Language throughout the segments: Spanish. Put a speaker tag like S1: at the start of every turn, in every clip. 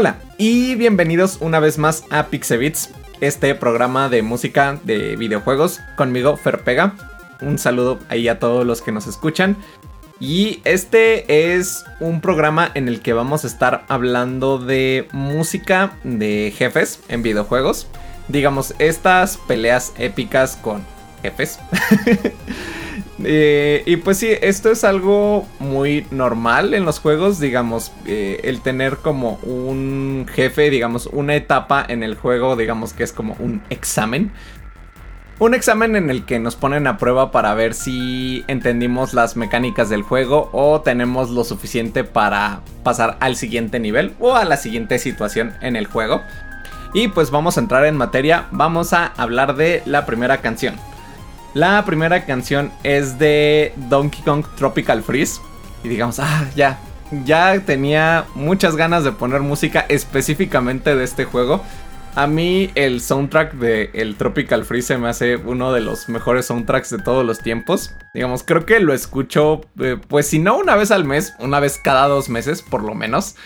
S1: Hola y bienvenidos una vez más a Pixebits, este programa de música de videojuegos conmigo Ferpega. Un saludo ahí a todos los que nos escuchan. Y este es un programa en el que vamos a estar hablando de música de jefes en videojuegos. Digamos, estas peleas épicas con jefes. Eh, y pues sí, esto es algo muy normal en los juegos, digamos, eh, el tener como un jefe, digamos, una etapa en el juego, digamos que es como un examen. Un examen en el que nos ponen a prueba para ver si entendimos las mecánicas del juego o tenemos lo suficiente para pasar al siguiente nivel o a la siguiente situación en el juego. Y pues vamos a entrar en materia, vamos a hablar de la primera canción. La primera canción es de Donkey Kong Tropical Freeze. Y digamos, ah, ya, ya tenía muchas ganas de poner música específicamente de este juego. A mí el soundtrack de el Tropical Freeze me hace uno de los mejores soundtracks de todos los tiempos. Digamos, creo que lo escucho, eh, pues si no una vez al mes, una vez cada dos meses por lo menos.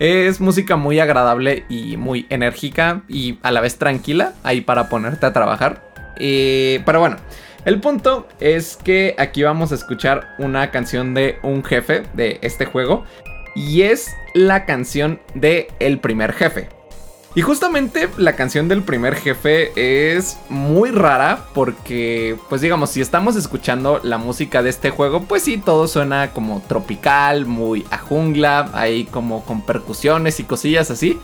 S1: Es música muy agradable y muy enérgica y a la vez tranquila ahí para ponerte a trabajar. Pero bueno, el punto es que aquí vamos a escuchar una canción de un jefe de este juego. Y es la canción de El primer jefe. Y justamente la canción del primer jefe es muy rara porque, pues digamos, si estamos escuchando la música de este juego, pues sí, todo suena como tropical, muy a jungla, ahí como con percusiones y cosillas así.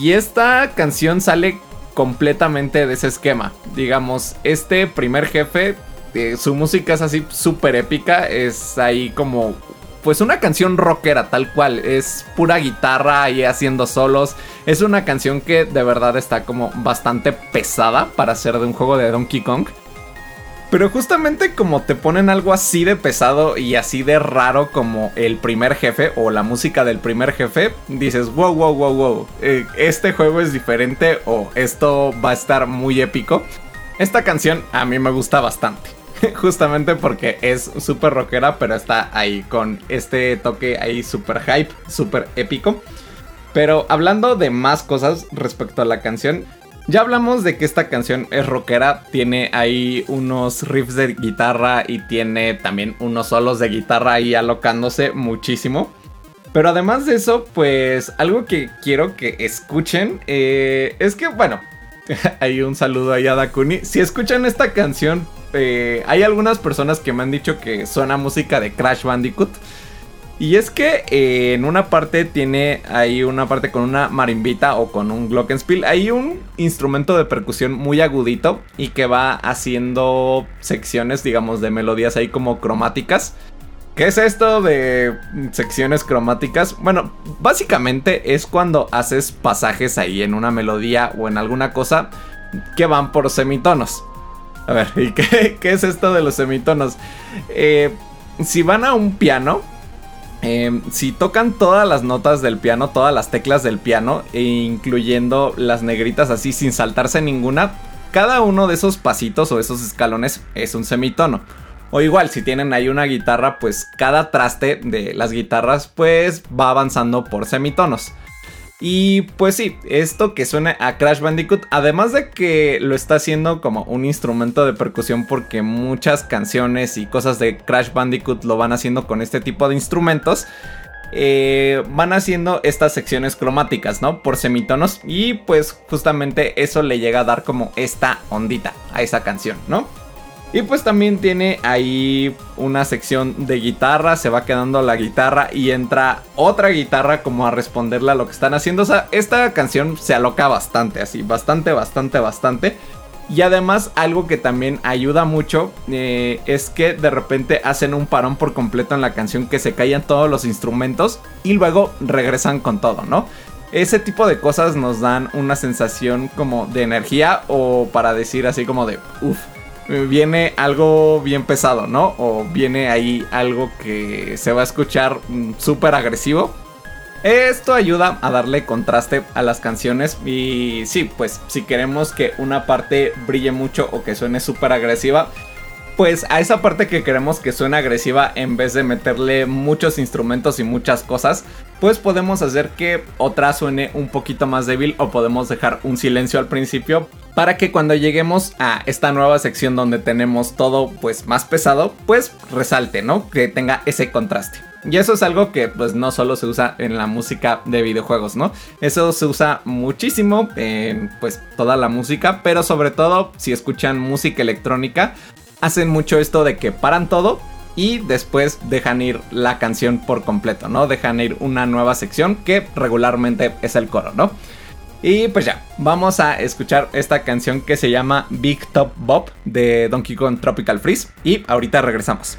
S1: Y esta canción sale completamente de ese esquema. Digamos, este primer jefe, eh, su música es así súper épica, es ahí como pues una canción rockera tal cual, es pura guitarra ahí haciendo solos, es una canción que de verdad está como bastante pesada para ser de un juego de Donkey Kong. Pero justamente como te ponen algo así de pesado y así de raro como el primer jefe o la música del primer jefe, dices, wow, wow, wow, wow, eh, este juego es diferente o esto va a estar muy épico. Esta canción a mí me gusta bastante. Justamente porque es súper rockera, pero está ahí con este toque ahí súper hype, súper épico. Pero hablando de más cosas respecto a la canción, ya hablamos de que esta canción es rockera, tiene ahí unos riffs de guitarra y tiene también unos solos de guitarra ahí alocándose muchísimo. Pero además de eso, pues algo que quiero que escuchen eh, es que, bueno, hay un saludo ahí a Dakuni. Si escuchan esta canción, eh, hay algunas personas que me han dicho que suena música de Crash Bandicoot. Y es que eh, en una parte tiene ahí una parte con una marimbita o con un glockenspiel. Hay un instrumento de percusión muy agudito y que va haciendo secciones, digamos, de melodías ahí como cromáticas. ¿Qué es esto de secciones cromáticas? Bueno, básicamente es cuando haces pasajes ahí en una melodía o en alguna cosa que van por semitonos. A ver, ¿y qué, es esto de los semitonos? Eh, si van a un piano, Em, si tocan todas las notas del piano, todas las teclas del piano, e incluyendo las negritas así sin saltarse ninguna, cada uno de esos pasitos o esos escalones es un semitono. O igual, si tienen ahí una guitarra, pues cada traste de las guitarras pues va avanzando por semitonos. Y pues sí, esto que suena a Crash Bandicoot, además de que lo está haciendo como un instrumento de percusión porque muchas canciones y cosas de Crash Bandicoot lo van haciendo con este tipo de instrumentos, eh, van haciendo estas secciones cromáticas, ¿no? Por semitonos y pues justamente eso le llega a dar como esta ondita a esa canción, ¿no? Y pues también tiene ahí una sección de guitarra, se va quedando la guitarra y entra otra guitarra como a responderle a lo que están haciendo. O sea, esta canción se aloca bastante, así, bastante, bastante, bastante. Y además algo que también ayuda mucho eh, es que de repente hacen un parón por completo en la canción que se callan todos los instrumentos y luego regresan con todo, ¿no? Ese tipo de cosas nos dan una sensación como de energía o para decir así como de, uff, viene algo bien pesado, ¿no? O viene ahí algo que se va a escuchar mm, súper agresivo. Esto ayuda a darle contraste a las canciones y sí, pues si queremos que una parte brille mucho o que suene súper agresiva, pues a esa parte que queremos que suene agresiva en vez de meterle muchos instrumentos y muchas cosas, pues podemos hacer que otra suene un poquito más débil o podemos dejar un silencio al principio para que cuando lleguemos a esta nueva sección donde tenemos todo pues más pesado, pues resalte, ¿no? Que tenga ese contraste. Y eso es algo que pues no solo se usa en la música de videojuegos, ¿no? Eso se usa muchísimo en pues toda la música, pero sobre todo si escuchan música electrónica, hacen mucho esto de que paran todo y después dejan ir la canción por completo, ¿no? Dejan ir una nueva sección que regularmente es el coro, ¿no? Y pues ya, vamos a escuchar esta canción que se llama Big Top Bob de Donkey Kong Tropical Freeze y ahorita regresamos.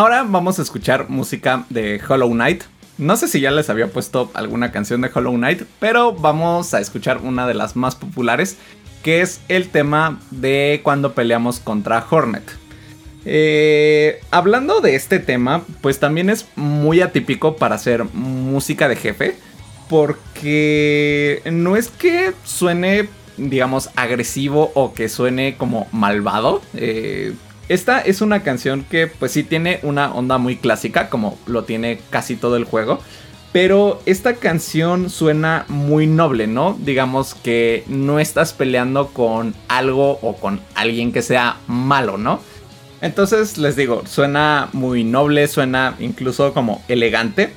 S1: Ahora vamos a escuchar música de Hollow Knight. No sé si ya les había puesto alguna canción de Hollow Knight, pero vamos a escuchar una de las más populares, que es el tema de cuando peleamos contra Hornet. Eh, hablando de este tema, pues también es muy atípico para hacer música de jefe, porque no es que suene, digamos, agresivo o que suene como malvado. Eh, esta es una canción que pues sí tiene una onda muy clásica, como lo tiene casi todo el juego. Pero esta canción suena muy noble, ¿no? Digamos que no estás peleando con algo o con alguien que sea malo, ¿no? Entonces les digo, suena muy noble, suena incluso como elegante.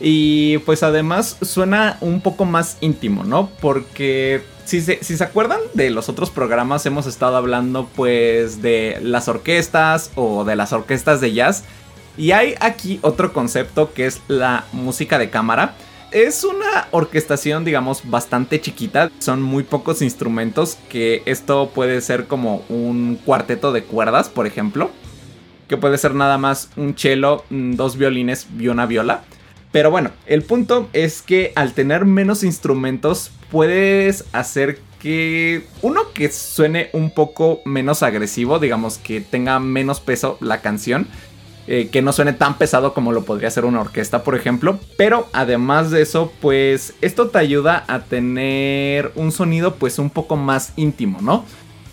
S1: Y pues además suena un poco más íntimo, ¿no? Porque si se, acuerdan de los otros programas, hemos estado hablando pues de las orquestas o de las orquestas de jazz. Y hay aquí otro concepto que es la música de cámara. Es una orquestación, digamos, bastante chiquita. Son muy pocos instrumentos que esto puede ser como un cuarteto de cuerdas, por ejemplo. Que puede ser nada más un cello, mm, dos violines y una viola. Pero bueno, el punto es que al tener menos instrumentos puedes hacer que uno que suene un poco menos agresivo, digamos que tenga menos peso la canción. Eh, que no suene tan pesado como lo podría ser una orquesta, por ejemplo. Pero además de eso, pues esto te ayuda a tener un sonido pues un poco más íntimo, ¿no?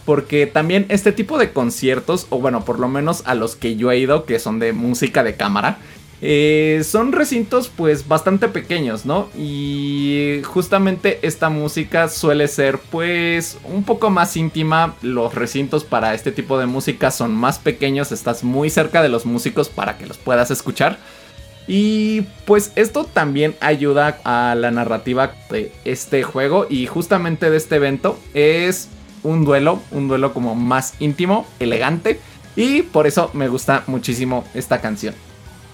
S1: Porque también este tipo de conciertos, o bueno, por lo menos a los que yo he ido, que son de música de cámara, eh, son recintos pues bastante pequeños, ¿no? Y justamente esta música suele ser pues un poco más íntima. Los recintos para este tipo de música son más pequeños, estás muy cerca de los músicos para que los puedas escuchar. Y pues esto también ayuda a la narrativa de este juego y justamente de este evento es un duelo, un duelo como más íntimo, elegante y por eso me gusta muchísimo esta canción.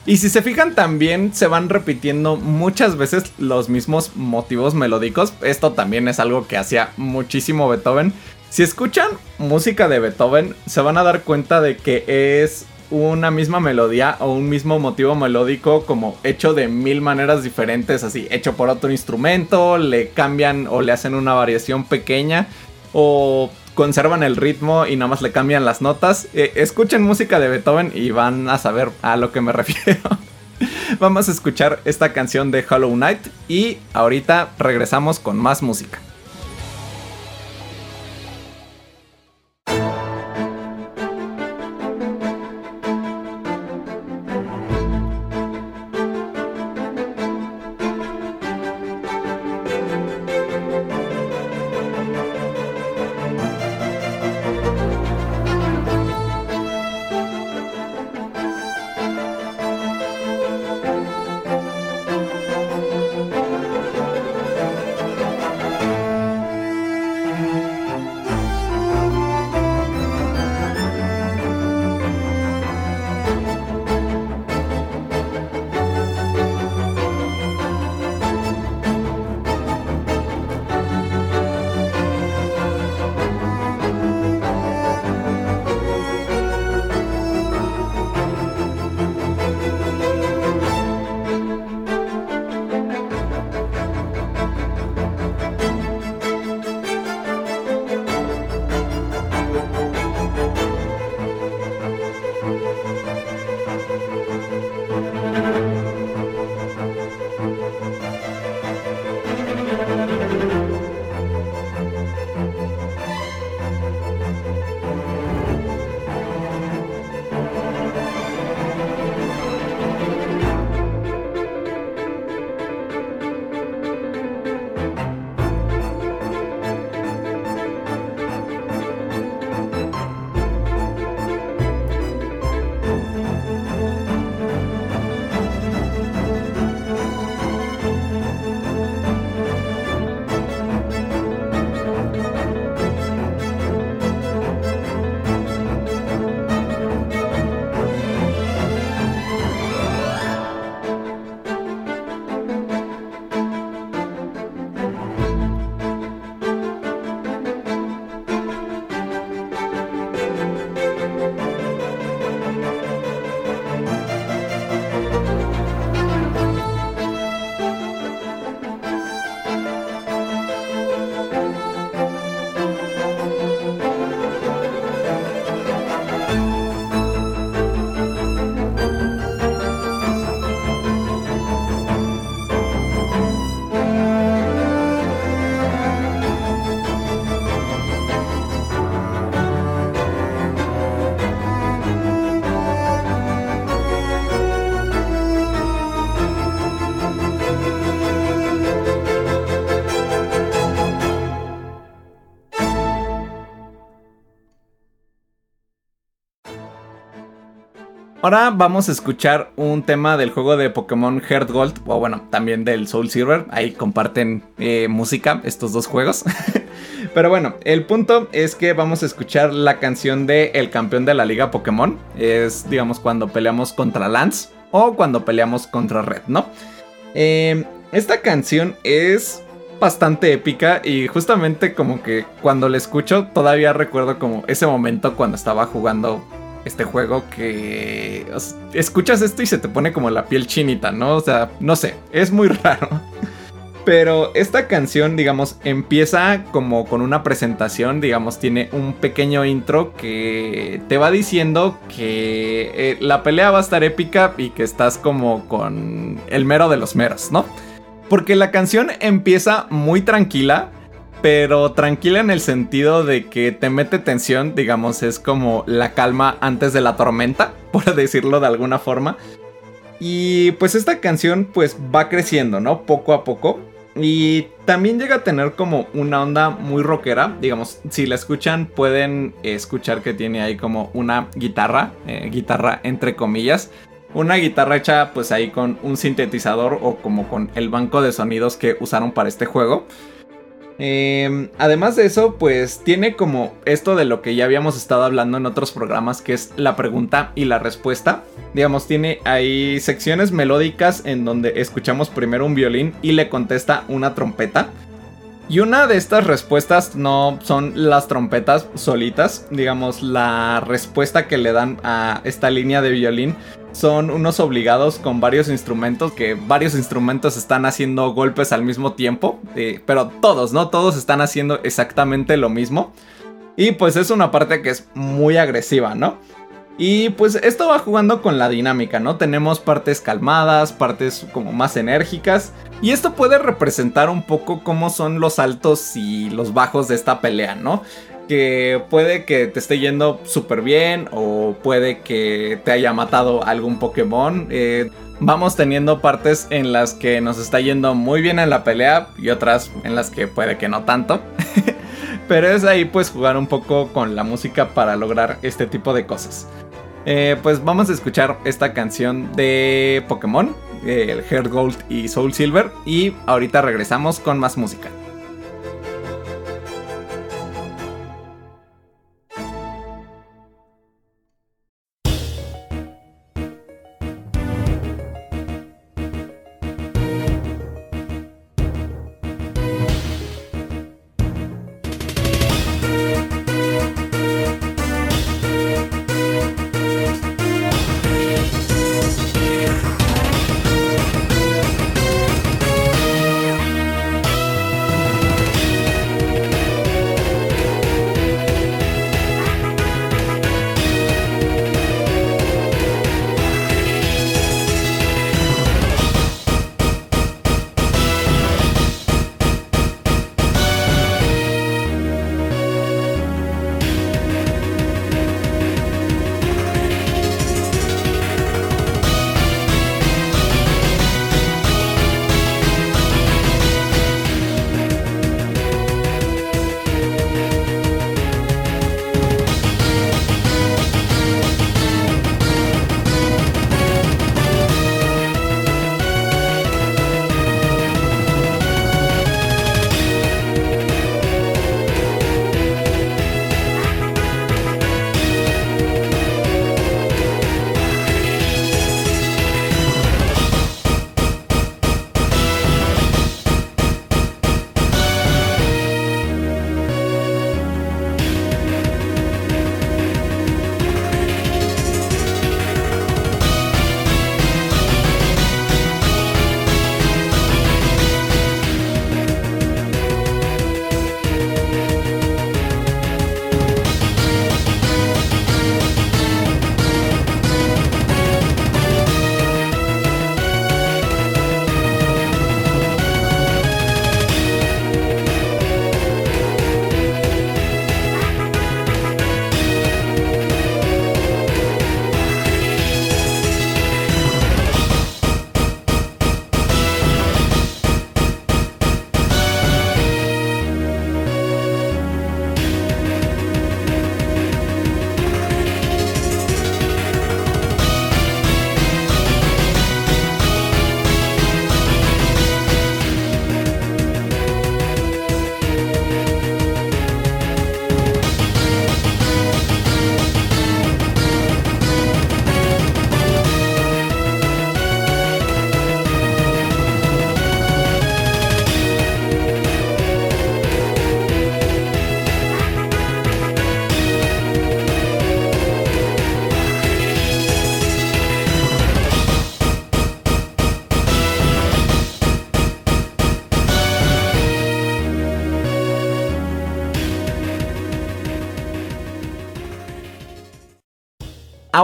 S1: Y si se fijan también se van repitiendo muchas veces los mismos motivos melódicos. Esto también es algo que hacía muchísimo Beethoven. Si escuchan música de Beethoven se van a dar cuenta de que es una misma melodía o un mismo motivo melódico como hecho de mil maneras diferentes, así hecho por otro instrumento, le cambian o le hacen una variación pequeña o conservan el ritmo y nada más le cambian las notas. Eh, escuchen música de Beethoven y van a saber a lo que me refiero. Vamos a escuchar esta canción de Hollow Knight y ahorita regresamos con más música. Ahora vamos a escuchar un tema del juego de Pokémon Heart Gold, o bueno, también del Soul Silver. Ahí comparten eh, música estos dos juegos. Pero bueno, el punto es que vamos a escuchar la canción de El campeón de la liga Pokémon. Es, digamos, cuando peleamos contra Lance o cuando peleamos contra Red, ¿no? Em, esta canción es bastante épica y justamente como que cuando la escucho todavía recuerdo como ese momento cuando estaba jugando este juego que escuchas esto y se te pone como la piel chinita, ¿no? O sea, no sé, es muy raro. Pero esta canción, digamos, empieza como con una presentación, digamos, tiene un pequeño intro que te va diciendo que eh, la pelea va a estar épica y que estás como con el mero de los meros, ¿no? Porque la canción empieza muy tranquila, pero tranquila en el sentido de que te mete tensión, digamos, es como la calma antes de la tormenta, por decirlo de alguna forma. Y pues esta canción pues va creciendo, ¿no? Poco a poco. Y también llega a tener como una onda muy rockera. Digamos, si la escuchan, pueden escuchar que tiene ahí como una guitarra, eh, guitarra entre comillas. Una guitarra hecha pues ahí con un sintetizador o como con el banco de sonidos que usaron para este juego. Em, además de eso, pues tiene como esto de lo que ya habíamos estado hablando en otros programas, que es la pregunta y la respuesta. Digamos, tiene ahí secciones melódicas en donde escuchamos primero un violín y le contesta una trompeta. Y una de estas respuestas no son las trompetas solitas, digamos, la respuesta que le dan a esta línea de violín son unos obligados con varios instrumentos, que varios instrumentos están haciendo golpes al mismo tiempo, eh, pero todos, ¿no? Todos están haciendo exactamente lo mismo. Y pues es una parte que es muy agresiva, ¿no? Y pues esto va jugando con la dinámica, ¿no? Tenemos partes calmadas, partes como más enérgicas. Y esto puede representar un poco cómo son los altos y los bajos de esta pelea, ¿no? Que puede que te esté yendo súper bien o puede que te haya matado algún Pokémon. Eh, vamos teniendo partes en las que nos está yendo muy bien en la pelea y otras en las que puede que no tanto. Pero es ahí pues jugar un poco con la música para lograr este tipo de cosas. Eh, pues vamos a escuchar esta canción de Pokémon, eh, el Heart Gold y Soul Silver, y ahorita regresamos con más música.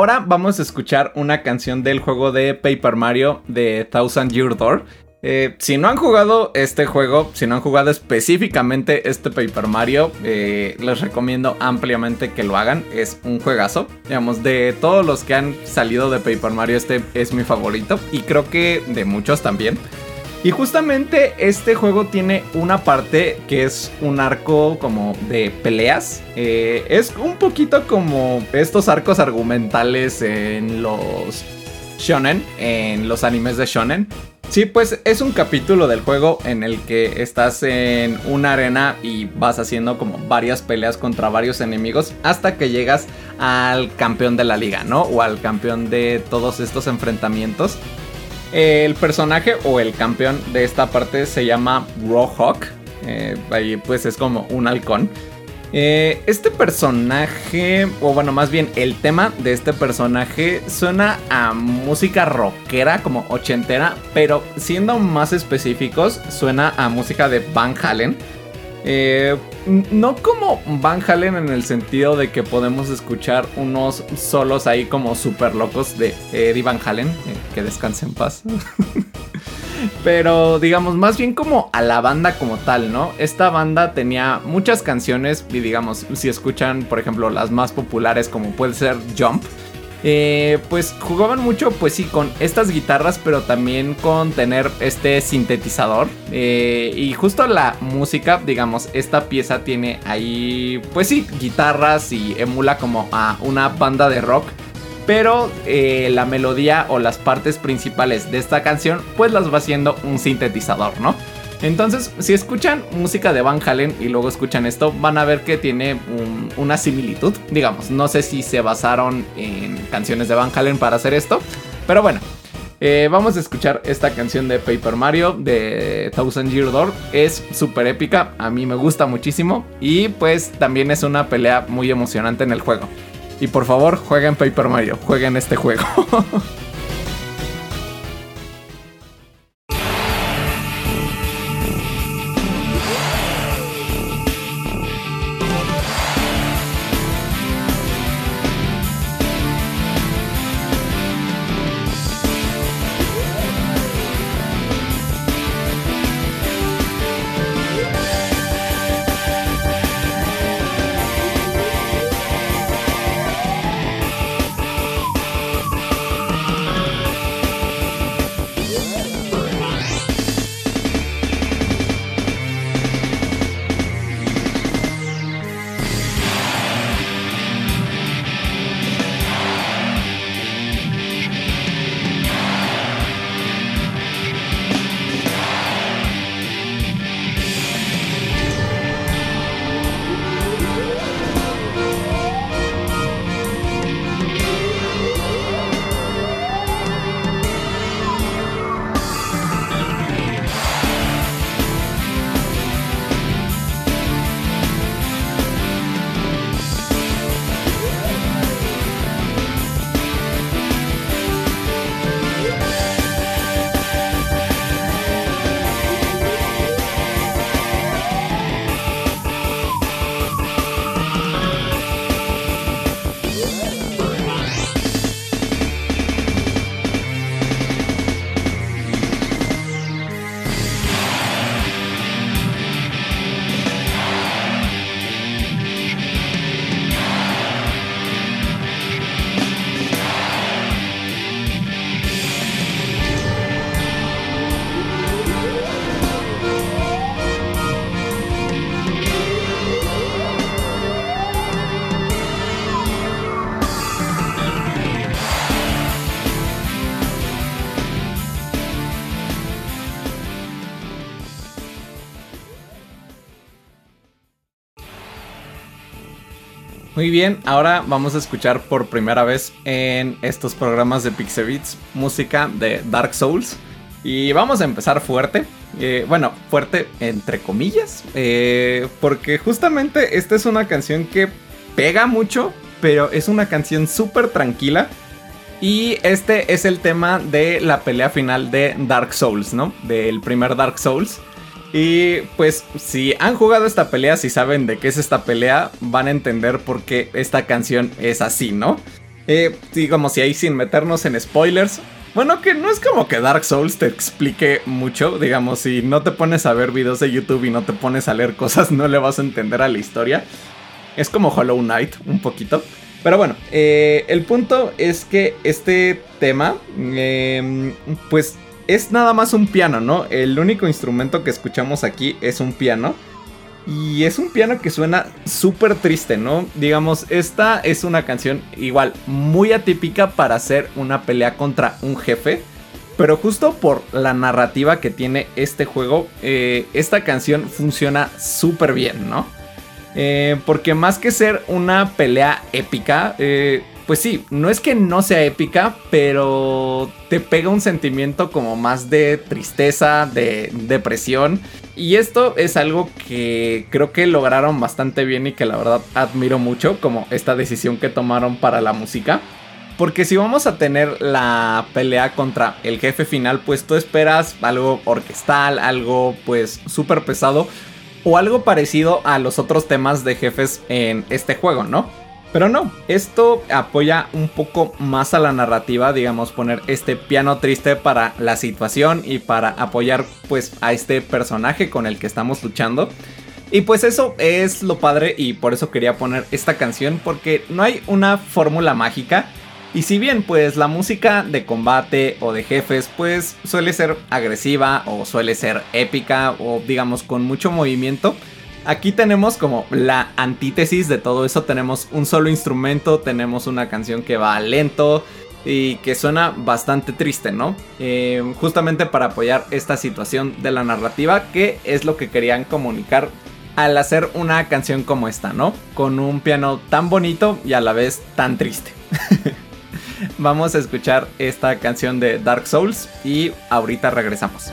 S1: Ahora vamos a escuchar una canción del juego de Paper Mario de Thousand Year Door. Eh, si no han jugado este juego, si no han jugado específicamente este Paper Mario, eh, les recomiendo ampliamente que lo hagan. Es un juegazo. Digamos, de todos los que han salido de Paper Mario, este es mi favorito. Y creo que de muchos también. Y justamente este juego tiene una parte que es un arco como de peleas. Eh, es un poquito como estos arcos argumentales en los shonen, en los animes de shonen. Sí, pues es un capítulo del juego en el que estás en una arena y vas haciendo como varias peleas contra varios enemigos hasta que llegas al campeón de la liga, ¿no? O al campeón de todos estos enfrentamientos. El personaje o el campeón de esta parte se llama Rohawk. Eh, ahí pues es como un halcón. Eh, este personaje, o bueno, más bien el tema de este personaje suena a música rockera, como ochentera, pero siendo más específicos, suena a música de Van Halen. Eh, no como Van Halen en el sentido de que podemos escuchar unos solos ahí como super locos de Eddie Van Halen, eh, que descanse en paz. Pero digamos, más bien como a la banda como tal, ¿no? Esta banda tenía muchas canciones y digamos, si escuchan, por ejemplo, las más populares como puede ser Jump, eh, pues jugaban mucho, pues sí, con estas guitarras, pero también con tener este sintetizador. Eh, y justo la música, digamos, esta pieza tiene ahí, pues sí, guitarras y emula como a una banda de rock. Pero eh, la melodía o las partes principales de esta canción, pues las va haciendo un sintetizador, ¿no? Entonces, si escuchan música de Van Halen y luego escuchan esto, van a ver que tiene una similitud. Digamos, no sé si se basaron en canciones de Van Halen para hacer esto, pero bueno. Eh, vamos a escuchar esta canción de Paper Mario de Thousand Year Door. Es súper épica, a mí me gusta muchísimo. Y pues también es una pelea muy emocionante en el juego. Y por favor, jueguen Paper Mario, jueguen este juego. Muy bien, ahora vamos a escuchar por primera vez en estos programas de Pixebits música de Dark Souls. Y vamos a empezar fuerte. Eh, bueno, fuerte entre comillas. Eh, porque justamente esta es una canción que pega mucho, pero es una canción súper tranquila. Y este es el tema de la pelea final de Dark Souls, ¿no? Del primer Dark Souls. Y pues si han jugado esta pelea, si saben de qué es esta pelea, van a entender por qué esta canción es así, ¿no? Eh, digamos, si ahí sin meternos en spoilers. Bueno, que no es como que Dark Souls te explique mucho. Digamos, si no te pones a ver videos de YouTube y no te pones a leer cosas, no le vas a entender a la historia. Es como Hollow Knight, un poquito. Pero bueno, eh, el punto es que este tema, em, pues es nada más un piano, ¿no? El único instrumento que escuchamos aquí es un piano. Y es un piano que suena súper triste, ¿no? Digamos, esta es una canción igual muy atípica para hacer una pelea contra un jefe. Pero justo por la narrativa que tiene este juego, eh, esta canción funciona súper bien, ¿no? Eh, porque más que ser una pelea épica, eh, pues sí, no es que no sea épica, pero te pega un sentimiento como más de tristeza, de depresión. Y esto es algo que creo que lograron bastante bien y que la verdad admiro mucho, como esta decisión que tomaron para la música. Porque si vamos a tener la pelea contra el jefe final, pues tú esperas algo orquestal, algo pues súper pesado o algo parecido a los otros temas de jefes en este juego, ¿no? Pero no, esto apoya un poco más a la narrativa, digamos, poner este piano triste para la situación y para apoyar pues a este personaje con el que estamos luchando. Y pues eso es lo padre y por eso quería poner esta canción porque no hay una fórmula mágica. Y si bien pues la música de combate o de jefes pues suele ser agresiva o suele ser épica o digamos con mucho movimiento, Aquí tenemos como la antítesis de todo eso. Tenemos un solo instrumento, tenemos una canción que va lento y que suena bastante triste, ¿no? Eh, justamente para apoyar esta situación de la narrativa, que es lo que querían comunicar al hacer una canción como esta, ¿no? Con un piano tan bonito y a la vez tan triste. Vamos a escuchar esta canción de Dark Souls y ahorita regresamos.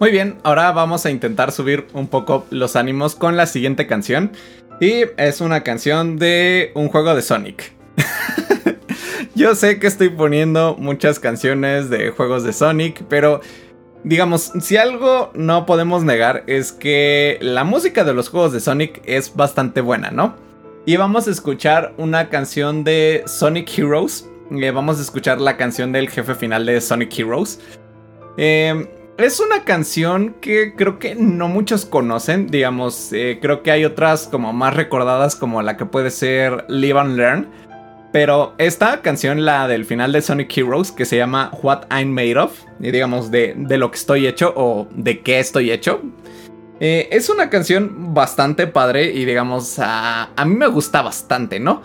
S1: Muy bien, ahora vamos a intentar subir un poco los ánimos con la siguiente canción. Y es una canción de un juego de Sonic. Yo sé que estoy poniendo muchas canciones de juegos de Sonic, pero digamos, si algo no podemos negar es que la música de los juegos de Sonic es bastante buena, ¿no? Y vamos a escuchar una canción de Sonic Heroes. Eh, vamos a escuchar la canción del jefe final de Sonic Heroes. Eh, es una canción que creo que no muchos conocen, digamos, eh, creo que hay otras como más recordadas como la que puede ser Live and Learn, pero esta canción, la del final de Sonic Heroes, que se llama What I'm Made Of, y digamos de, lo que estoy hecho o de qué estoy hecho, eh, es una canción bastante padre y digamos, a, a mí me gusta bastante, ¿no?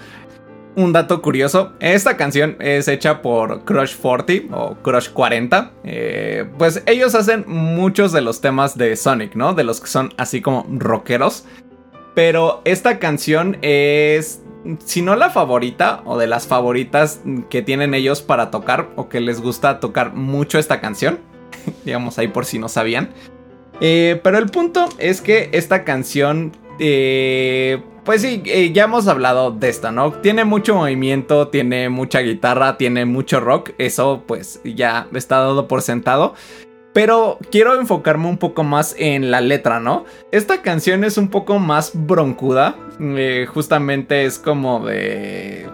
S1: Un dato curioso, esta canción es hecha por Crush 40 o Crush 40. Eh, pues ellos hacen muchos de los temas de Sonic, ¿no? De los que son así como rockeros. Pero esta canción es, si no la favorita o de las favoritas que tienen ellos para tocar o que les gusta tocar mucho esta canción. Digamos ahí por si no sabían. Eh, pero el punto es que esta canción eh, pues sí, eh, ya hemos hablado de esta, ¿no? Tiene mucho movimiento, tiene mucha guitarra, tiene mucho rock, eso pues ya está dado por sentado. Pero quiero enfocarme un poco más en la letra, ¿no? Esta canción es un poco más broncuda. Eh, justamente es como de...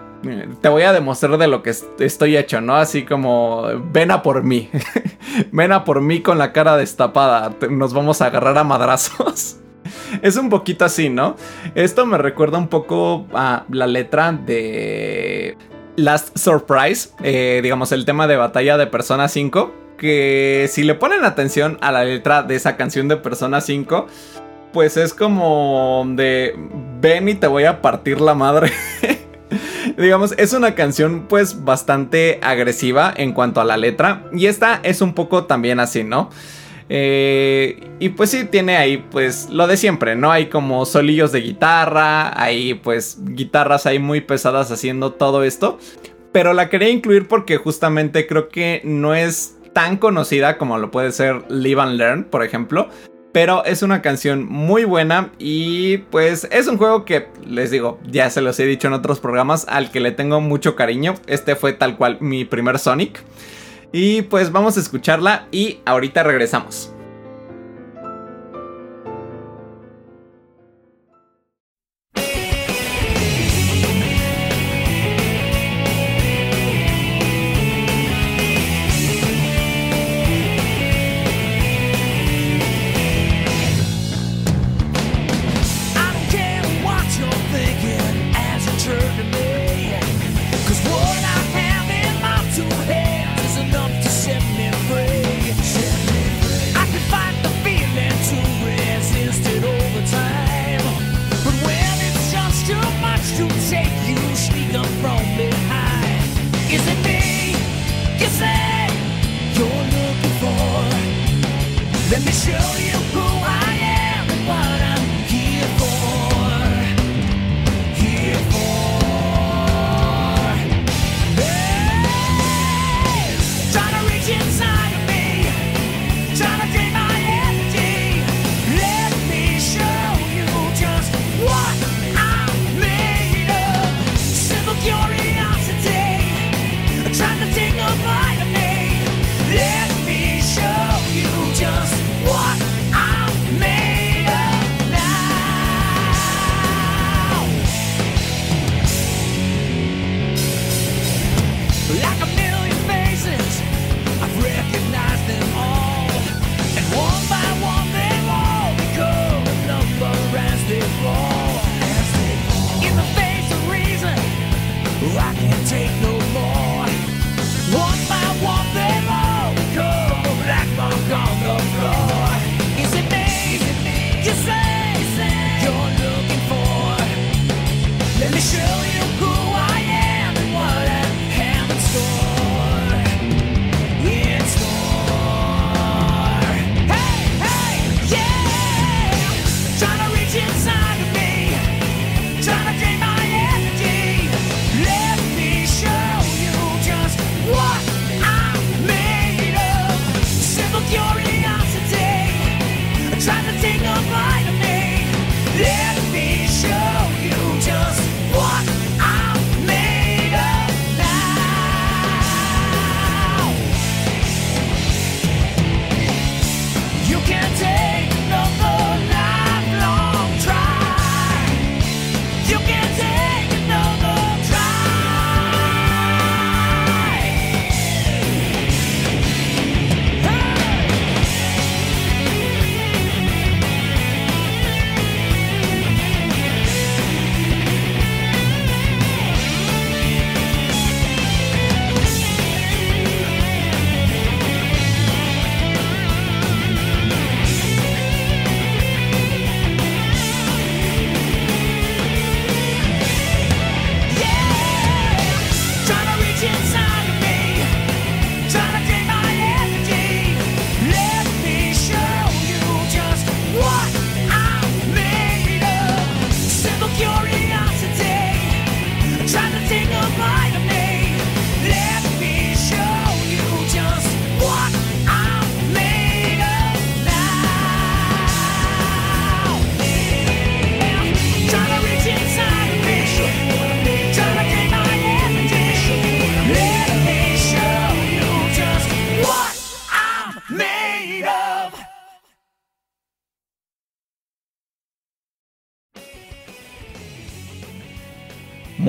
S1: Te voy a demostrar de lo que estoy hecho, ¿no? Así como... Ven a por mí. ven a por mí con la cara destapada. Nos vamos a agarrar a madrazos. es un poquito así, ¿no? Esto me recuerda un poco a la letra de Last Surprise, eh, digamos el tema de batalla de Persona 5, que si le ponen atención a la letra de esa canción de Persona 5, pues es como de ven y te voy a partir la madre. digamos, es una canción pues bastante agresiva en cuanto a la letra y esta es un poco también así, ¿no? Eh, y pues sí, tiene ahí pues lo de siempre, ¿no? Hay como solillos de guitarra, hay pues guitarras ahí muy pesadas haciendo todo esto. Pero la quería incluir porque justamente creo que no es tan conocida como lo puede ser Live and Learn, por ejemplo. Pero es una canción muy buena y pues es un juego que les digo, ya se los he dicho en otros programas, al que le tengo mucho cariño. Este fue tal cual mi primer Sonic. Y pues vamos a escucharla y ahorita regresamos.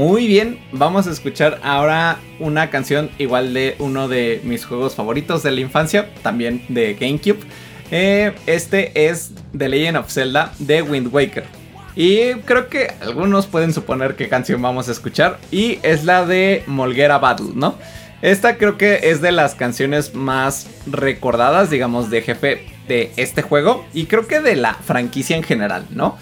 S1: Muy bien, vamos a escuchar ahora una canción igual de uno de mis juegos favoritos de la infancia, también de GameCube. Eh, este es The Legend of Zelda de Wind Waker. Y creo que algunos pueden suponer qué canción vamos a escuchar. Y es la de Molguera Battle, ¿no? Esta creo que es de las canciones más recordadas, digamos, de jefe de este juego. Y creo que de la franquicia en general, ¿no?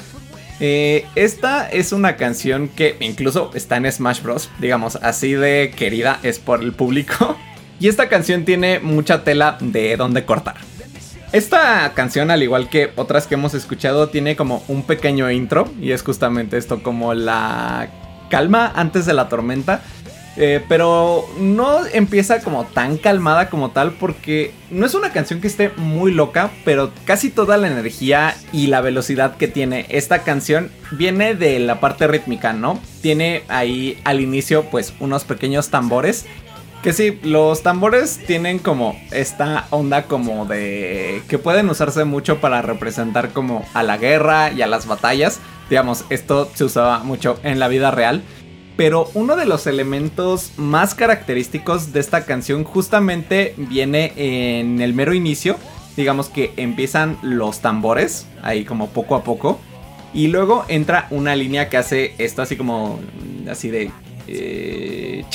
S1: Eh, esta es una canción que incluso está en Smash Bros. Digamos, así de querida es por el público. Y esta canción tiene mucha tela de donde cortar. Esta canción, al igual que otras que hemos escuchado, tiene como un pequeño intro. Y es justamente esto, como la calma antes de la tormenta. Eh, pero no empieza como tan calmada como tal porque no es una canción que esté muy loca, pero casi toda la energía y la velocidad que tiene esta canción viene de la parte rítmica, ¿no? Tiene ahí al inicio pues unos pequeños tambores. Que sí, los tambores tienen como esta onda como de... que pueden usarse mucho para representar como a la guerra y a las batallas. Digamos, esto se usaba mucho en la vida real pero uno de los elementos más característicos de esta canción justamente viene en el mero inicio. Digamos que empiezan los tambores, ahí como poco a poco. Y luego entra una línea que hace esto así como, así de... Eh,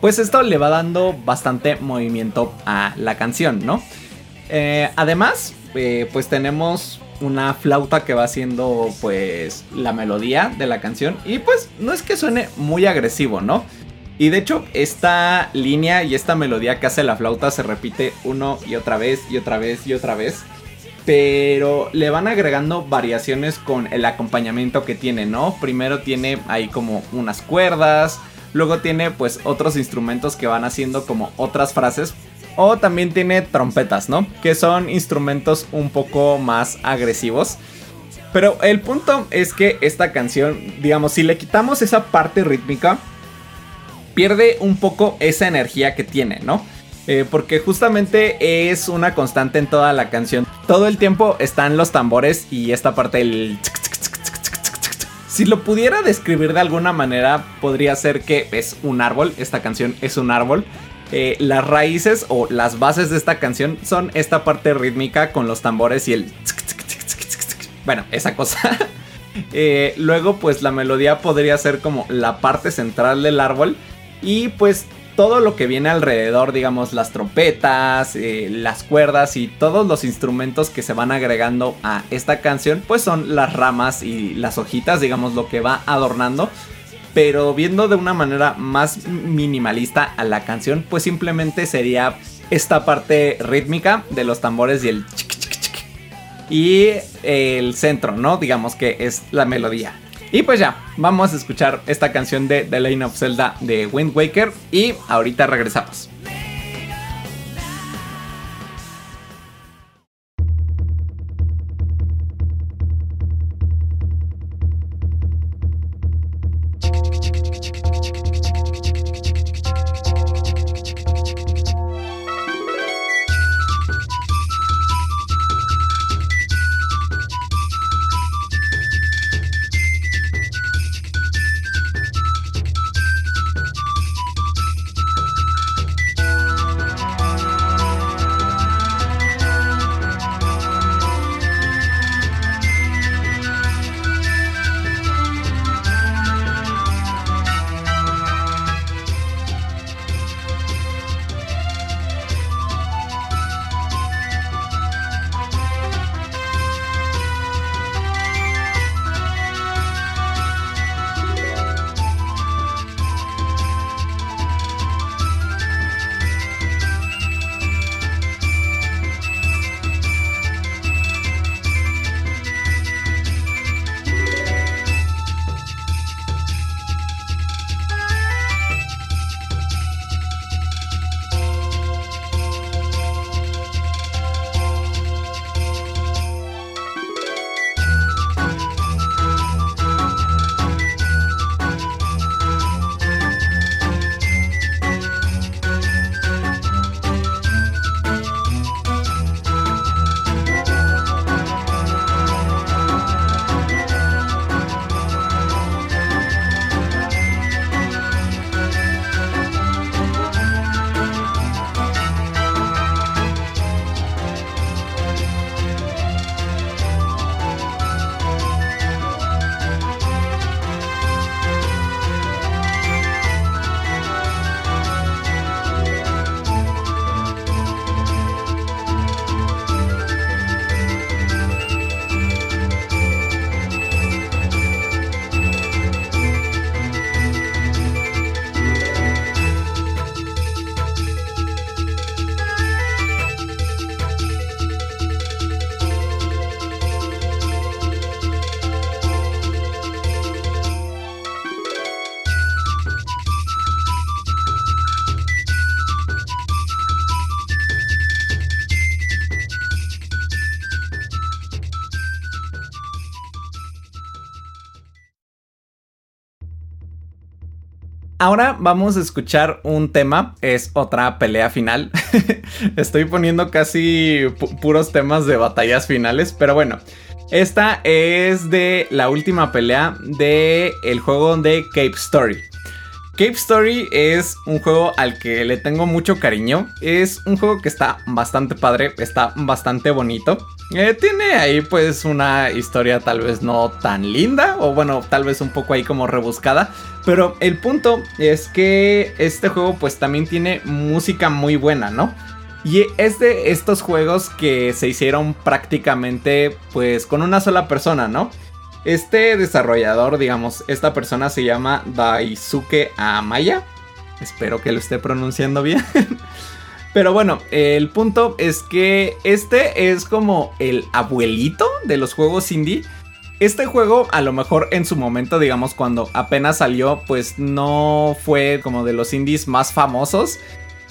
S1: pues esto le va dando bastante movimiento a la canción, ¿no? Eh, además, eh, pues tenemos una flauta que va haciendo pues la melodía de la canción y pues no es que suene muy agresivo, ¿no? Y de hecho esta línea y esta melodía que hace la flauta se repite uno y otra vez y otra vez y otra vez. Pero le van agregando variaciones con el acompañamiento que tiene, ¿no? Primero tiene ahí como unas cuerdas, luego tiene pues otros instrumentos que van haciendo como otras frases o también tiene trompetas, ¿no? Que son instrumentos un poco más agresivos. Pero el punto es que esta canción, digamos, si le quitamos esa parte rítmica, pierde un poco esa energía que tiene, ¿no? Eh, porque justamente es una constante en toda la canción. Todo el tiempo están los tambores y esta parte del... Si lo pudiera describir de alguna manera, podría ser que es un árbol. Esta canción es un árbol. Eh, las raíces o las bases de esta canción son esta parte rítmica con los tambores y el... Bueno, esa cosa. Eh, luego pues la melodía podría ser como la parte central del árbol y pues todo lo que viene alrededor, digamos las trompetas, eh, las cuerdas y todos los instrumentos que se van agregando a esta canción pues son las ramas y las hojitas, digamos lo que va adornando pero viendo de una manera más minimalista a la canción, pues simplemente sería esta parte rítmica de los tambores y el y el centro, ¿no? Digamos que es la melodía. Y pues ya, vamos a escuchar esta canción de The Lane of Zelda de Wind Waker y ahorita regresamos. Ahora vamos a escuchar un tema, es otra pelea final. Estoy poniendo casi puros temas de batallas finales, pero bueno. Esta es de la última pelea de el juego de Cape Story. Cape Story es un juego al que le tengo mucho cariño. Es un juego que está bastante padre, está bastante bonito. Eh, tiene ahí pues una historia tal vez no tan linda o bueno, tal vez un poco ahí como rebuscada. Pero el punto es que este juego pues también tiene música muy buena, ¿no? Y es de estos juegos que se hicieron prácticamente pues con una sola persona, ¿no? Este desarrollador, digamos, esta persona se llama Daisuke Amaya. Espero que lo esté pronunciando bien. Pero bueno, el punto es que este es como el abuelito de los juegos indie. Este juego a lo mejor en su momento, digamos, cuando apenas salió, pues no fue como de los indies más famosos.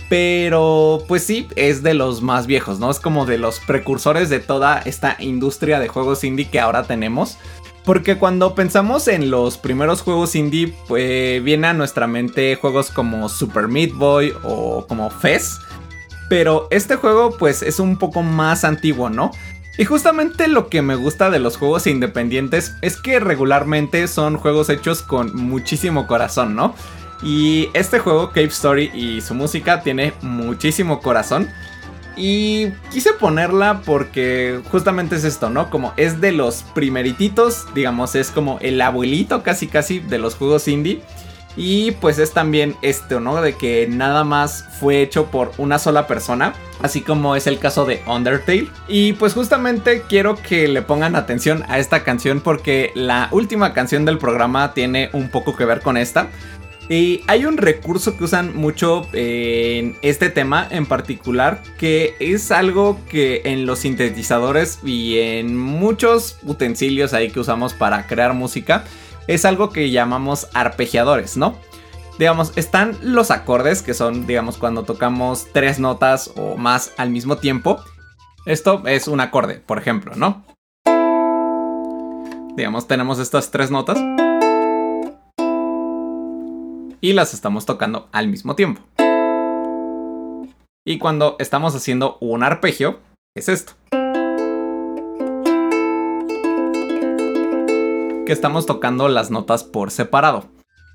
S1: Pero pues sí, es de los más viejos, ¿no? Es como de los precursores de toda esta industria de juegos indie que ahora tenemos. Porque cuando pensamos en los primeros juegos indie, pues viene a nuestra mente juegos como Super Meat Boy o como Fez. Pero este juego pues es un poco más antiguo, ¿no? Y justamente lo que me gusta de los juegos independientes es que regularmente son juegos hechos con muchísimo corazón, ¿no? Y este juego, Cave Story y su música tiene muchísimo corazón. Y quise ponerla porque justamente es esto, ¿no? Como es de los primerititos, digamos, es como el abuelito casi casi de los juegos indie. Y pues es también esto, ¿no? De que nada más fue hecho por una sola persona, así como es el caso de Undertale. Y pues justamente quiero que le pongan atención a esta canción porque la última canción del programa tiene un poco que ver con esta. Y hay un recurso que usan mucho en este tema en particular, que es algo que en los sintetizadores y en muchos utensilios ahí que usamos para crear música, es algo que llamamos arpegiadores, ¿no? Digamos, están los acordes, que son, digamos, cuando tocamos tres notas o más al mismo tiempo. Esto es un acorde, por ejemplo, ¿no? Digamos, tenemos estas tres notas. Y las estamos tocando al mismo tiempo. Y cuando estamos haciendo un arpegio, es esto. Que estamos tocando las notas por separado.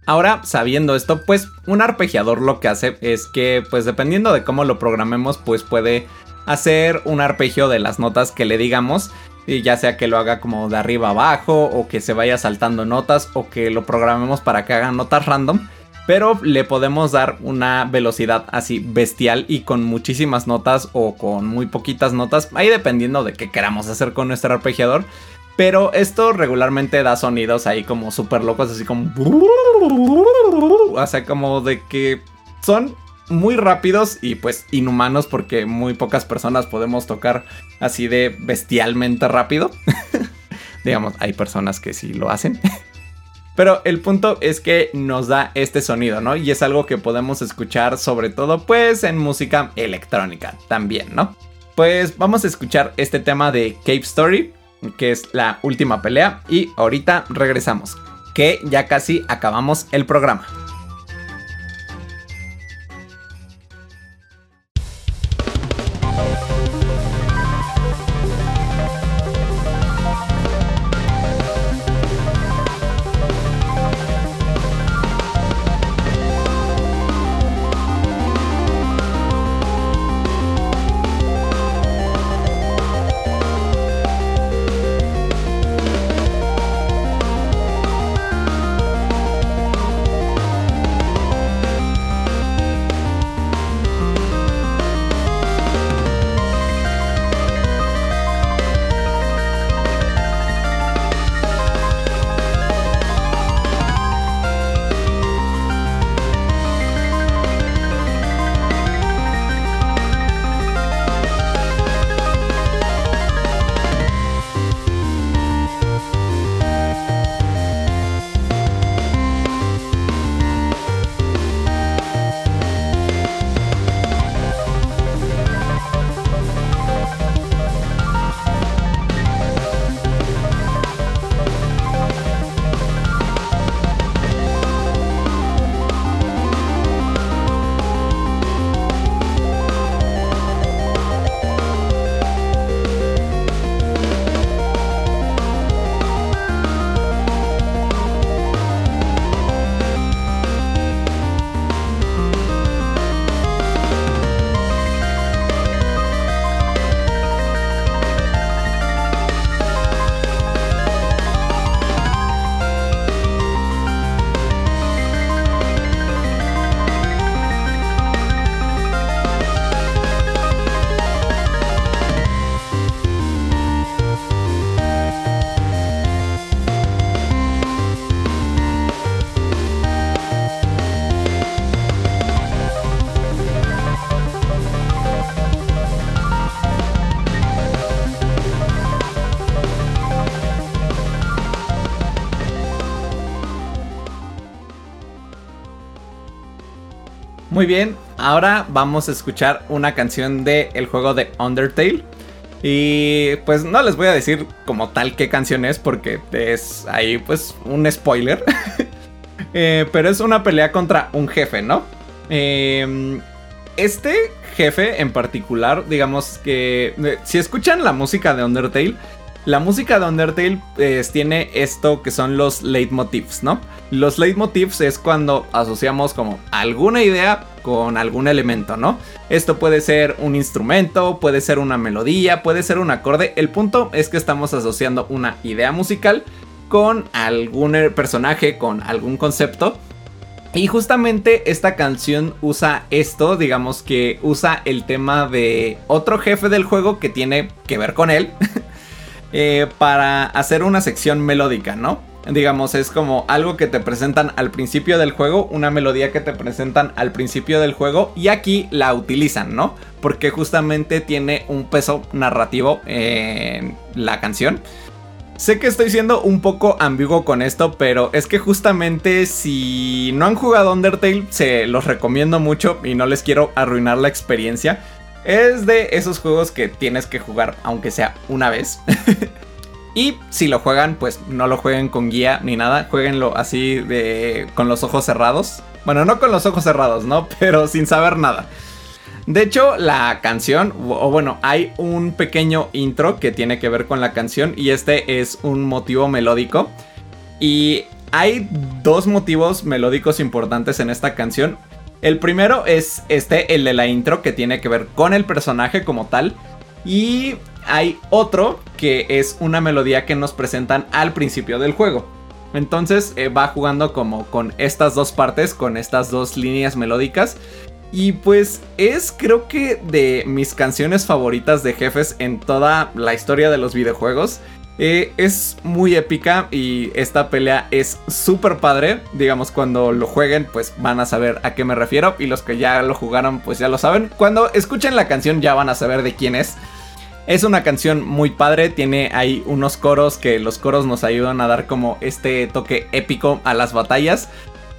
S1: Ahora, sabiendo esto, pues un arpegiador lo que hace es que, pues dependiendo de cómo lo programemos, pues puede hacer un arpegio de las notas que le digamos, y ya sea que lo haga como de arriba abajo, o que se vaya saltando notas, o que lo programemos para que haga notas random. Pero le podemos dar una velocidad así bestial y con muchísimas notas o con muy poquitas notas, ahí dependiendo de qué queramos hacer con nuestro arpegiador. Pero esto regularmente da sonidos ahí como súper locos, así como... O sea, como de que son muy rápidos y pues inhumanos porque muy pocas personas podemos tocar así de bestialmente rápido. Digamos, hay personas que sí lo hacen. Pero el punto es que nos da este sonido, ¿no? Y es algo que podemos escuchar sobre todo pues en música electrónica también, ¿no? Pues vamos a escuchar este tema de Cave Story que es la última pelea. Y ahorita regresamos, que ya casi acabamos el programa. Muy bien, ahora vamos a escuchar una canción del el juego de Undertale. Y pues no les voy a decir como tal qué canción es porque es ahí pues un spoiler. Eh, pero es una pelea contra un jefe, ¿no? Em, este jefe en particular, digamos que eh, si escuchan la música de Undertale, la música de Undertale pues, tiene esto que son los leitmotifs, ¿no? Los leitmotifs es cuando asociamos como alguna idea con algún elemento, ¿no? Esto puede ser un instrumento, puede ser una melodía, puede ser un acorde. El punto es que estamos asociando una idea musical con algún personaje, con algún concepto. Y justamente esta canción usa esto, digamos que usa el tema de otro jefe del juego que tiene que ver con él. Eh, para hacer una sección melódica, ¿no? Digamos, es como algo que te presentan al principio del juego, una melodía que te presentan al principio del juego y aquí la utilizan, ¿no? Porque justamente tiene un peso narrativo en la canción. Sé que estoy siendo un poco ambiguo con esto, pero es que justamente si no han jugado Undertale, se los recomiendo mucho y no les quiero arruinar la experiencia. Es de esos juegos que tienes que jugar aunque sea una vez. y si lo juegan, pues no lo jueguen con guía ni nada, jueguenlo así de con los ojos cerrados. Bueno, no con los ojos cerrados, ¿no? Pero sin saber nada. De hecho, la canción, o bueno, hay un pequeño intro que tiene que ver con la canción y este es un motivo melódico. Y hay dos motivos melódicos importantes en esta canción. El primero es este, el de la intro, que tiene que ver con el personaje como tal. Y hay otro que es una melodía que nos presentan al principio del juego. Entonces eh, va jugando como con estas dos partes, con estas dos líneas melódicas. Y pues es creo que de mis canciones favoritas de jefes en toda la historia de los videojuegos. Eh, es muy épica y esta pelea es súper padre. Digamos, cuando lo jueguen, pues van a saber a qué me refiero. Y los que ya lo jugaron, pues ya lo saben. Cuando escuchen la canción ya van a saber de quién es. Es una canción muy padre, tiene ahí unos coros que los coros nos ayudan a dar como este toque épico a las batallas.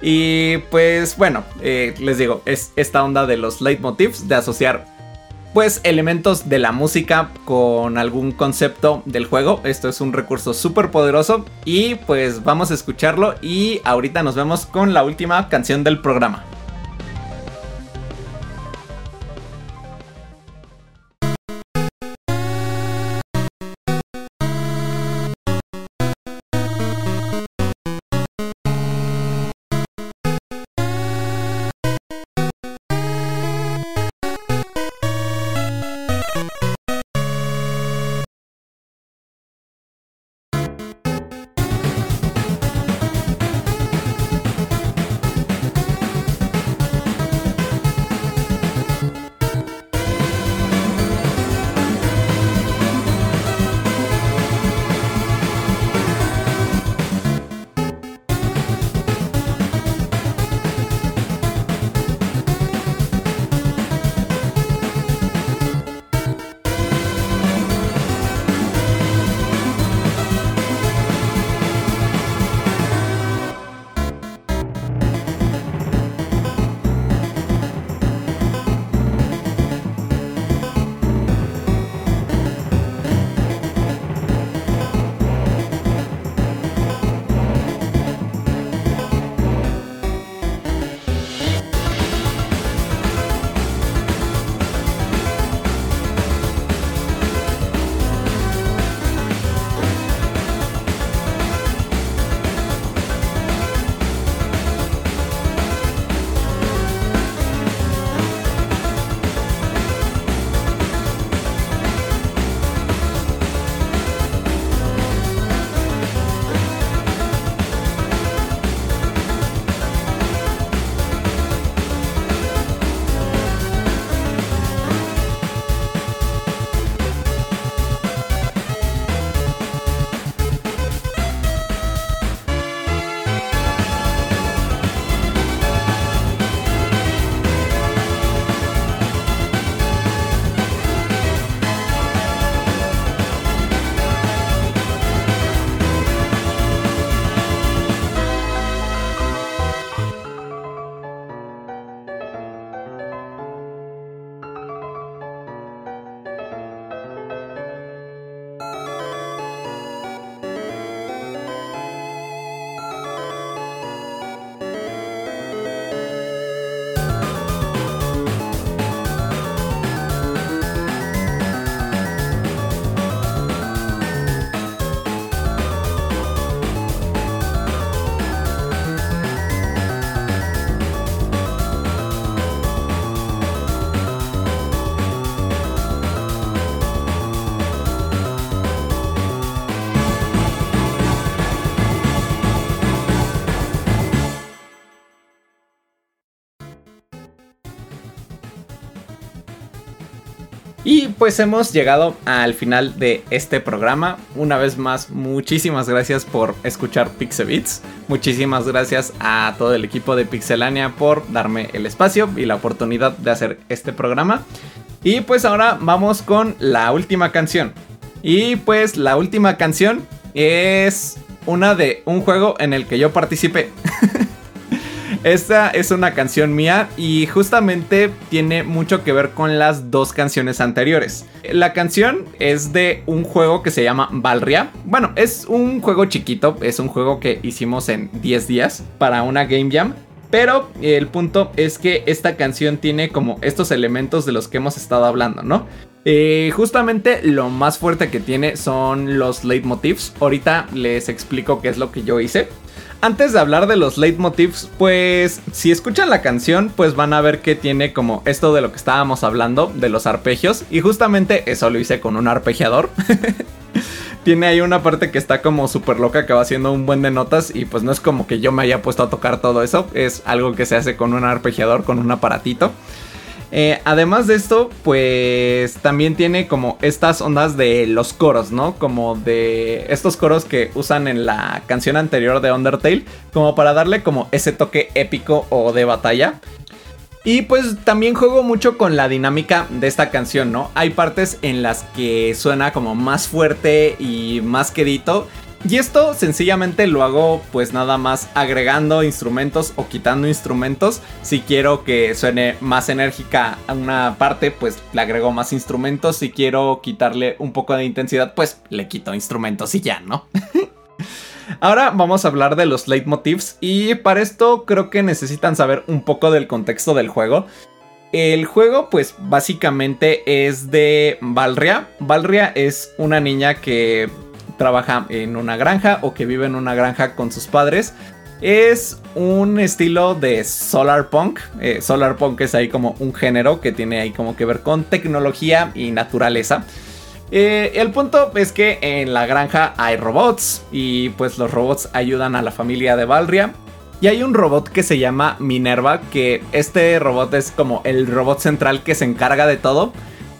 S1: Y pues bueno, eh, les digo, es esta onda de los leitmotivs, de asociar pues elementos de la música con algún concepto del juego. Esto es un recurso súper poderoso y pues vamos a escucharlo y ahorita nos vemos con la última canción del programa. Y pues hemos llegado al final de este programa. Una vez más, muchísimas gracias por escuchar Pixebits. Muchísimas gracias a todo el equipo de Pixelania por darme el espacio y la oportunidad de hacer este programa. Y pues ahora vamos con la última canción. Y pues la última canción es una de un juego en el que yo participé. Esta es una canción mía y justamente tiene mucho que ver con las dos canciones anteriores. La canción es de un juego que se llama Valria. Bueno, es un juego chiquito, es un juego que hicimos en 10 días para una Game Jam. Pero el punto es que esta canción tiene como estos elementos de los que hemos estado hablando, ¿no? Eh, justamente lo más fuerte que tiene son los leitmotivs. Ahorita les explico qué es lo que yo hice. Antes de hablar de los leitmotivs, pues si escuchan la canción, pues van a ver que tiene como esto de lo que estábamos hablando, de los arpegios. Y justamente eso lo hice con un arpegiador. tiene ahí una parte que está como súper loca que va haciendo un buen de notas y pues no es como que yo me haya puesto a tocar todo eso, es algo que se hace con un arpegiador, con un aparatito. Eh, además de esto, pues también tiene como estas ondas de los coros, ¿no? Como de estos coros que usan en la canción anterior de Undertale, como para darle como ese toque épico o de batalla. Y pues también juego mucho con la dinámica de esta canción, ¿no? Hay partes en las que suena como más fuerte y más quedito y esto sencillamente lo hago pues nada más agregando instrumentos o quitando instrumentos. Si quiero que suene más enérgica a una parte, pues le agrego más instrumentos. Si quiero quitarle un poco de intensidad, pues le quito instrumentos y ya, ¿no? Ahora vamos a hablar de los leitmotivs y para esto creo que necesitan saber un poco del contexto del juego. El juego pues básicamente es de Valria. Valria es una niña que trabaja en una granja o que vive en una granja con sus padres. Es un estilo de solar punk. Eh, solar punk es ahí como un género que tiene ahí como que ver con tecnología y naturaleza. Eh, el punto es que en la granja hay robots y pues los robots ayudan a la familia de Valria. Y hay un robot que se llama Minerva, que este robot es como el robot central que se encarga de todo.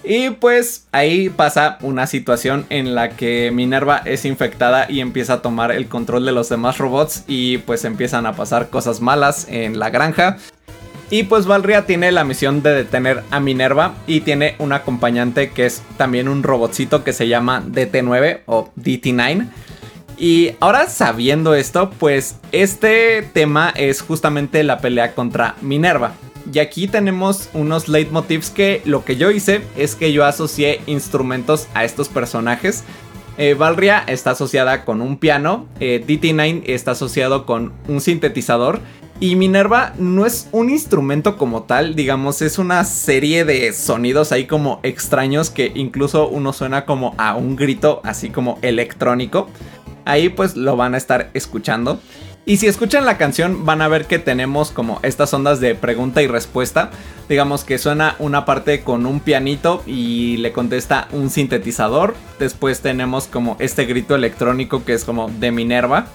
S1: Y pues ahí pasa una situación en la que Minerva es infectada y empieza a tomar el control de los demás robots y pues empiezan a pasar cosas malas en la granja. Y pues Valria tiene la misión de detener a Minerva y tiene un acompañante que es también un robotcito que se llama DT9 o DT9. Y ahora sabiendo esto, pues este tema es justamente la pelea contra Minerva. Y aquí tenemos unos leitmotivs que lo que yo hice es que yo asocié instrumentos a estos personajes. Eh, Valria está asociada con un piano, eh, DT9 está asociado con un sintetizador y Minerva no es un instrumento como tal, digamos, es una serie de sonidos ahí como extraños que incluso uno suena como a un grito así como electrónico. Ahí pues lo van a estar escuchando. Y si escuchan la canción van a ver que tenemos como estas ondas de pregunta y respuesta. Digamos que suena una parte con un pianito y le contesta un sintetizador. Después tenemos como este grito electrónico que es como de Minerva.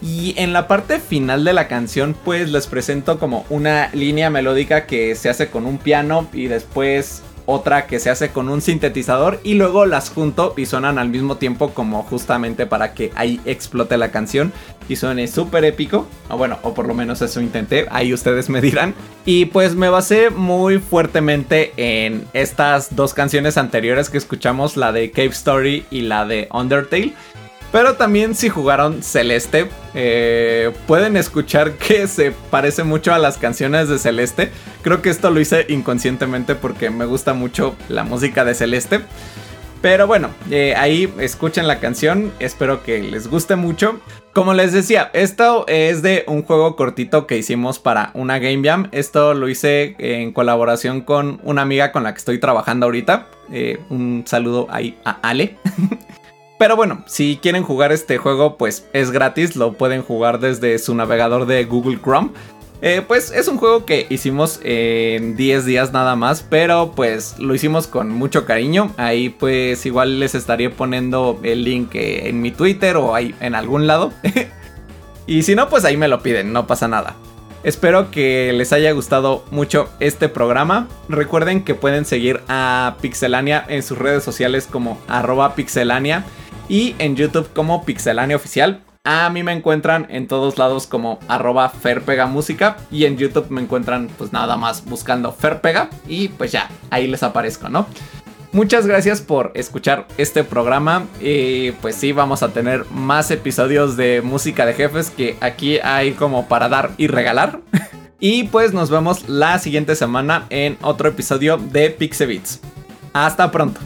S1: Y en la parte final de la canción pues les presento como una línea melódica que se hace con un piano y después otra que se hace con un sintetizador y luego las junto y suenan al mismo tiempo como justamente para que ahí explote la canción y suene súper épico. O bueno, o por lo menos eso intenté, ahí ustedes me dirán. Y pues me basé muy fuertemente en estas dos canciones anteriores que escuchamos, la de Cave Story y la de Undertale. Pero también si jugaron Celeste, eh, pueden escuchar que se parece mucho a las canciones de Celeste. Creo que esto lo hice inconscientemente porque me gusta mucho la música de Celeste. Pero bueno, eh, ahí escuchen la canción, espero que les guste mucho. Como les decía, esto es de un juego cortito que hicimos para una Game Jam. Esto lo hice en colaboración con una amiga con la que estoy trabajando ahorita. Eh, un saludo ahí a Ale. Pero bueno, si quieren jugar este juego, pues es gratis, lo pueden jugar desde su navegador de Google Chrome. Eh, pues es un juego que hicimos en 10 días nada más, pero pues lo hicimos con mucho cariño. Ahí pues igual les estaré poniendo el link en mi Twitter o ahí en algún lado. y si no, pues ahí me lo piden, no pasa nada. Espero que les haya gustado mucho este programa. Recuerden que pueden seguir a Pixelania en sus redes sociales como arroba pixelania y en YouTube como Pixelania Oficial. A mí me encuentran en todos lados como arroba Ferpegamúsica y en YouTube me encuentran pues nada más buscando Ferpega y pues ya, ahí les aparezco, ¿no? Muchas gracias por escuchar este programa. Y pues sí, vamos a tener más episodios de música de jefes que aquí hay como para dar y regalar. y pues nos vemos la siguiente semana en otro episodio de Pixebits. Hasta pronto.